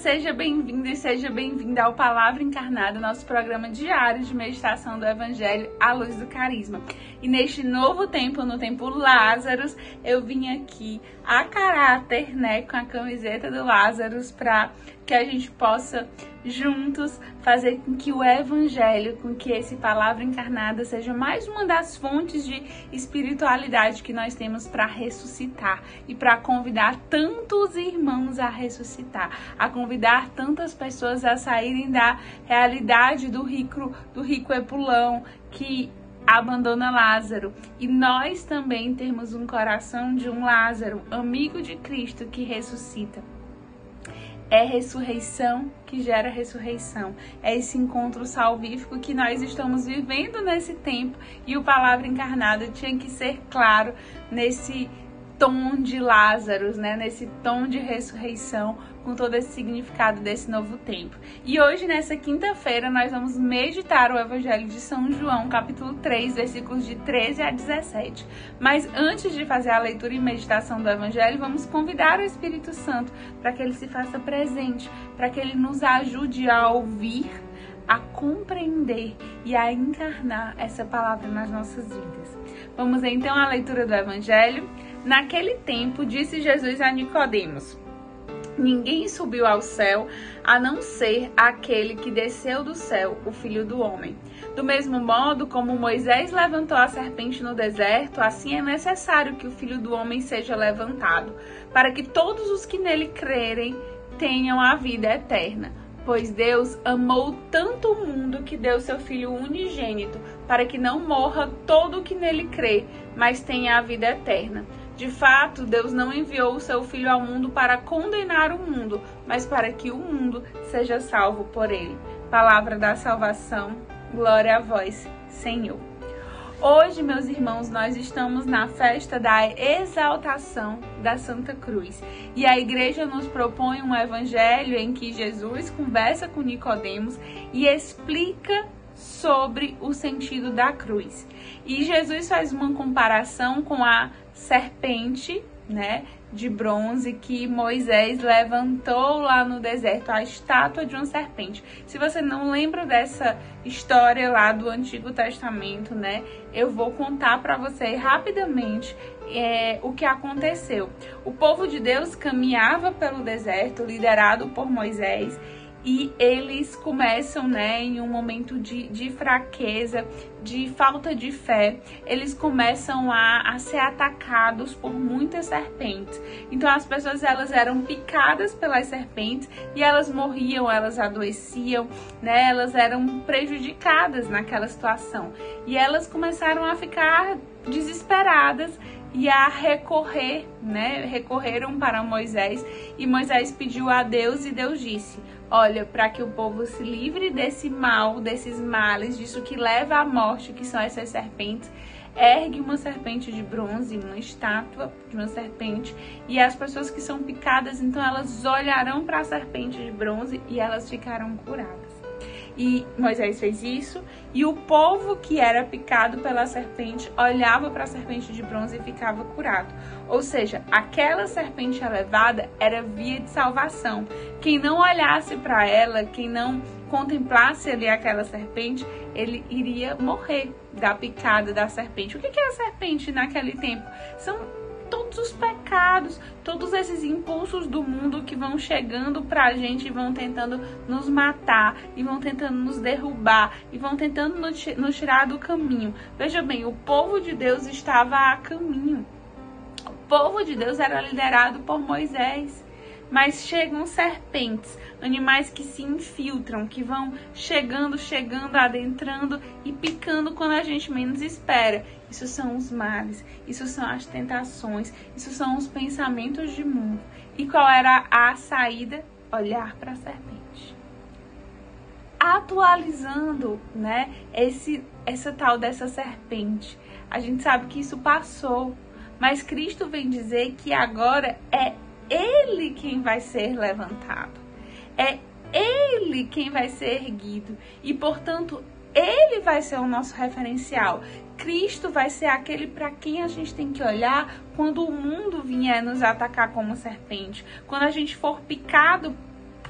seja bem-vindo e seja bem-vinda ao Palavra Encarnada, nosso programa diário de meditação do Evangelho à luz do carisma. E neste novo tempo, no tempo Lázaros, eu vim aqui a caráter, né, com a camiseta do Lázaros para que a gente possa juntos fazer com que o evangelho, com que esse palavra encarnada seja mais uma das fontes de espiritualidade que nós temos para ressuscitar e para convidar tantos irmãos a ressuscitar, a convidar tantas pessoas a saírem da realidade do rico, do rico epulão que abandona Lázaro. E nós também temos um coração de um Lázaro, amigo de Cristo que ressuscita. É ressurreição que gera ressurreição. É esse encontro salvífico que nós estamos vivendo nesse tempo e o Palavra Encarnada tinha que ser claro nesse tom de Lázaro, né? Nesse tom de ressurreição, com todo esse significado desse novo tempo. E hoje, nessa quinta-feira, nós vamos meditar o Evangelho de São João, capítulo 3, versículos de 13 a 17. Mas antes de fazer a leitura e meditação do Evangelho, vamos convidar o Espírito Santo para que ele se faça presente, para que ele nos ajude a ouvir a compreender e a encarnar essa palavra nas nossas vidas. Vamos então à leitura do Evangelho. Naquele tempo, disse Jesus a Nicodemos: Ninguém subiu ao céu a não ser aquele que desceu do céu, o Filho do Homem. Do mesmo modo como Moisés levantou a serpente no deserto, assim é necessário que o Filho do Homem seja levantado, para que todos os que nele crerem tenham a vida eterna. Pois Deus amou tanto o mundo que deu seu Filho unigênito, para que não morra todo o que nele crê, mas tenha a vida eterna. De fato, Deus não enviou o seu Filho ao mundo para condenar o mundo, mas para que o mundo seja salvo por ele. Palavra da salvação, glória a vós, Senhor. Hoje, meus irmãos, nós estamos na festa da exaltação da Santa Cruz. E a igreja nos propõe um evangelho em que Jesus conversa com Nicodemos e explica sobre o sentido da cruz. E Jesus faz uma comparação com a serpente, né, de bronze que Moisés levantou lá no deserto, a estátua de uma serpente. Se você não lembra dessa história lá do Antigo Testamento, né, eu vou contar para você rapidamente é, o que aconteceu. O povo de Deus caminhava pelo deserto, liderado por Moisés e eles começam, né, em um momento de, de fraqueza, de falta de fé, eles começam a, a ser atacados por muitas serpentes. Então as pessoas elas eram picadas pelas serpentes e elas morriam, elas adoeciam, né, elas eram prejudicadas naquela situação. E elas começaram a ficar desesperadas e a recorrer, né? Recorreram para Moisés e Moisés pediu a Deus e Deus disse: Olha, para que o povo se livre desse mal, desses males, disso que leva à morte, que são essas serpentes, ergue uma serpente de bronze, uma estátua de uma serpente, e as pessoas que são picadas, então elas olharão para a serpente de bronze e elas ficarão curadas. E Moisés fez isso, e o povo que era picado pela serpente olhava para a serpente de bronze e ficava curado. Ou seja, aquela serpente elevada era via de salvação. Quem não olhasse para ela, quem não contemplasse ali aquela serpente, ele iria morrer da picada da serpente. O que é a serpente naquele tempo? São todos os pecados, todos esses impulsos do mundo que vão chegando pra gente e vão tentando nos matar, e vão tentando nos derrubar, e vão tentando nos tirar do caminho. Veja bem, o povo de Deus estava a caminho. O povo de Deus era liderado por Moisés mas chegam serpentes, animais que se infiltram, que vão chegando, chegando, adentrando e picando quando a gente menos espera. Isso são os males, isso são as tentações, isso são os pensamentos de mundo. E qual era a saída? Olhar para a serpente. Atualizando, né, esse essa tal dessa serpente. A gente sabe que isso passou, mas Cristo vem dizer que agora é ele quem vai ser levantado. É ele quem vai ser erguido. E, portanto, ele vai ser o nosso referencial. Cristo vai ser aquele para quem a gente tem que olhar quando o mundo vier nos atacar como serpente. Quando a gente for picado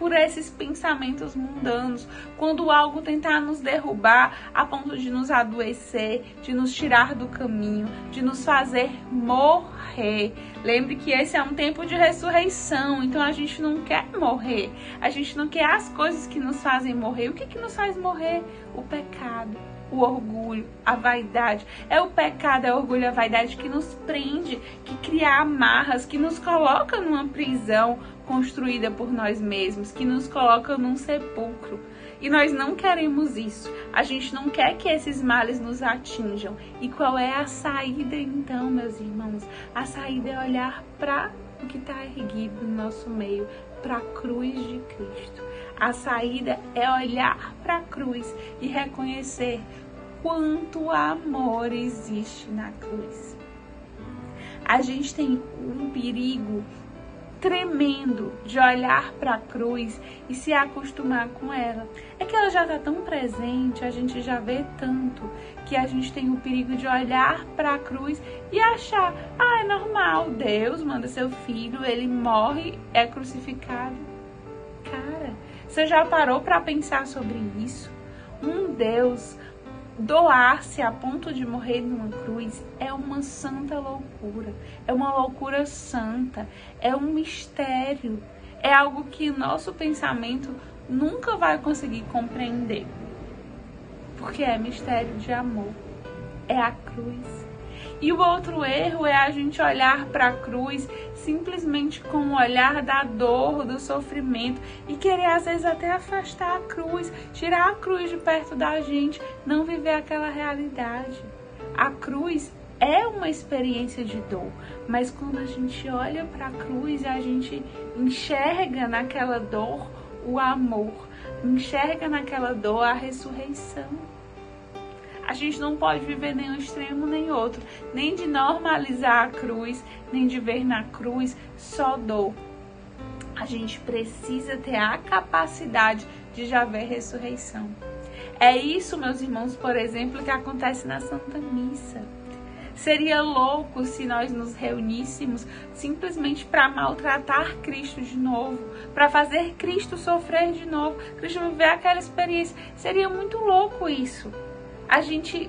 por esses pensamentos mundanos, quando algo tentar nos derrubar a ponto de nos adoecer, de nos tirar do caminho, de nos fazer morrer. Lembre que esse é um tempo de ressurreição, então a gente não quer morrer, a gente não quer as coisas que nos fazem morrer. O que, que nos faz morrer? O pecado o orgulho, a vaidade. É o pecado, é o orgulho, a vaidade que nos prende, que cria amarras, que nos coloca numa prisão construída por nós mesmos, que nos coloca num sepulcro. E nós não queremos isso. A gente não quer que esses males nos atinjam. E qual é a saída então, meus irmãos? A saída é olhar para o que está erguido no nosso meio, para a cruz de Cristo. A saída é olhar para a cruz e reconhecer quanto amor existe na cruz. A gente tem um perigo tremendo de olhar para a cruz e se acostumar com ela. É que ela já está tão presente, a gente já vê tanto que a gente tem o perigo de olhar para a cruz e achar: ah, é normal, Deus manda seu filho, ele morre, é crucificado. Cara, você já parou para pensar sobre isso? Um Deus doar-se a ponto de morrer numa cruz é uma santa loucura, é uma loucura santa, é um mistério, é algo que o nosso pensamento nunca vai conseguir compreender, porque é mistério de amor, é a cruz. E o outro erro é a gente olhar para a cruz simplesmente com o olhar da dor, do sofrimento e querer às vezes até afastar a cruz, tirar a cruz de perto da gente, não viver aquela realidade. A cruz é uma experiência de dor, mas quando a gente olha para a cruz, a gente enxerga naquela dor o amor, enxerga naquela dor a ressurreição. A gente não pode viver nem um extremo nem outro, nem de normalizar a cruz, nem de ver na cruz só dor. A gente precisa ter a capacidade de já ver ressurreição. É isso, meus irmãos, por exemplo, que acontece na Santa Missa. Seria louco se nós nos reuníssemos simplesmente para maltratar Cristo de novo, para fazer Cristo sofrer de novo, Cristo viver aquela experiência. Seria muito louco isso a gente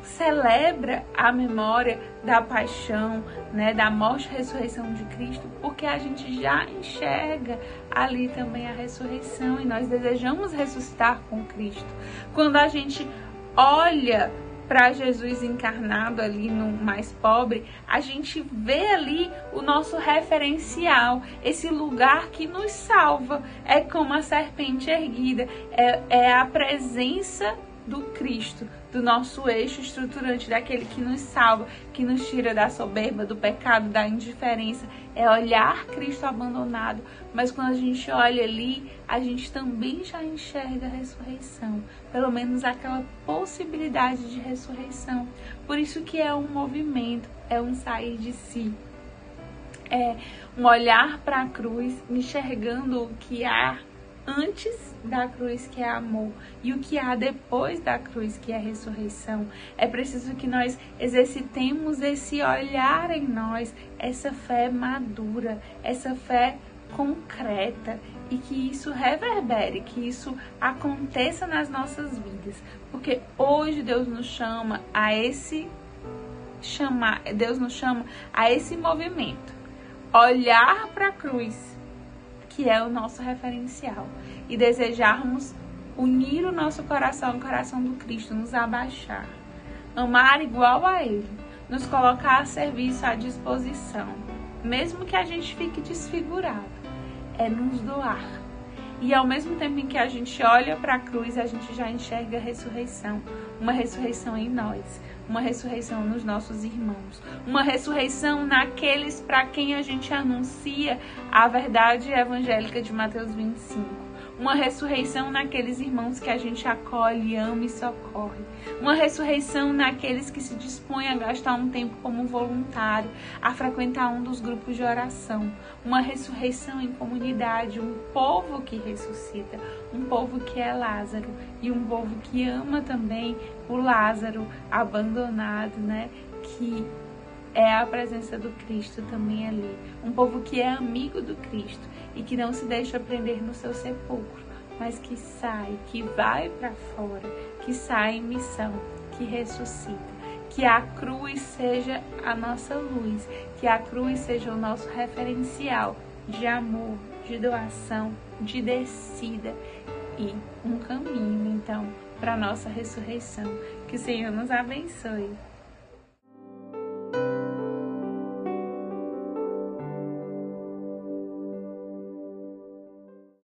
celebra a memória da paixão, né, da morte e ressurreição de Cristo, porque a gente já enxerga ali também a ressurreição e nós desejamos ressuscitar com Cristo. Quando a gente olha para Jesus encarnado ali no mais pobre, a gente vê ali o nosso referencial, esse lugar que nos salva. É como a serpente erguida, é, é a presença do Cristo, do nosso eixo estruturante, daquele que nos salva, que nos tira da soberba, do pecado, da indiferença. É olhar Cristo abandonado, mas quando a gente olha ali, a gente também já enxerga a ressurreição, pelo menos aquela possibilidade de ressurreição. Por isso que é um movimento, é um sair de si. É um olhar para a cruz, enxergando o que há antes da cruz, que é amor, e o que há depois da cruz, que é ressurreição. É preciso que nós exercitemos esse olhar em nós, essa fé madura, essa fé concreta e que isso reverbere, que isso aconteça nas nossas vidas, porque hoje Deus nos chama a esse chamar, Deus nos chama a esse movimento. Olhar para a cruz que é o nosso referencial, e desejarmos unir o nosso coração ao coração do Cristo, nos abaixar, amar igual a Ele, nos colocar a serviço, à disposição, mesmo que a gente fique desfigurado, é nos doar. E ao mesmo tempo em que a gente olha para a cruz, a gente já enxerga a ressurreição, uma ressurreição em nós, uma ressurreição nos nossos irmãos, uma ressurreição naqueles para quem a gente anuncia a verdade evangélica de Mateus 25. Uma ressurreição naqueles irmãos que a gente acolhe, ama e socorre. Uma ressurreição naqueles que se dispõem a gastar um tempo como voluntário, a frequentar um dos grupos de oração. Uma ressurreição em comunidade, um povo que ressuscita, um povo que é Lázaro e um povo que ama também o Lázaro abandonado, né? Que é a presença do Cristo também ali. Um povo que é amigo do Cristo e que não se deixa prender no seu sepulcro, mas que sai, que vai para fora, que sai em missão, que ressuscita. Que a cruz seja a nossa luz, que a cruz seja o nosso referencial de amor, de doação, de descida e um caminho, então, para a nossa ressurreição. Que o Senhor nos abençoe.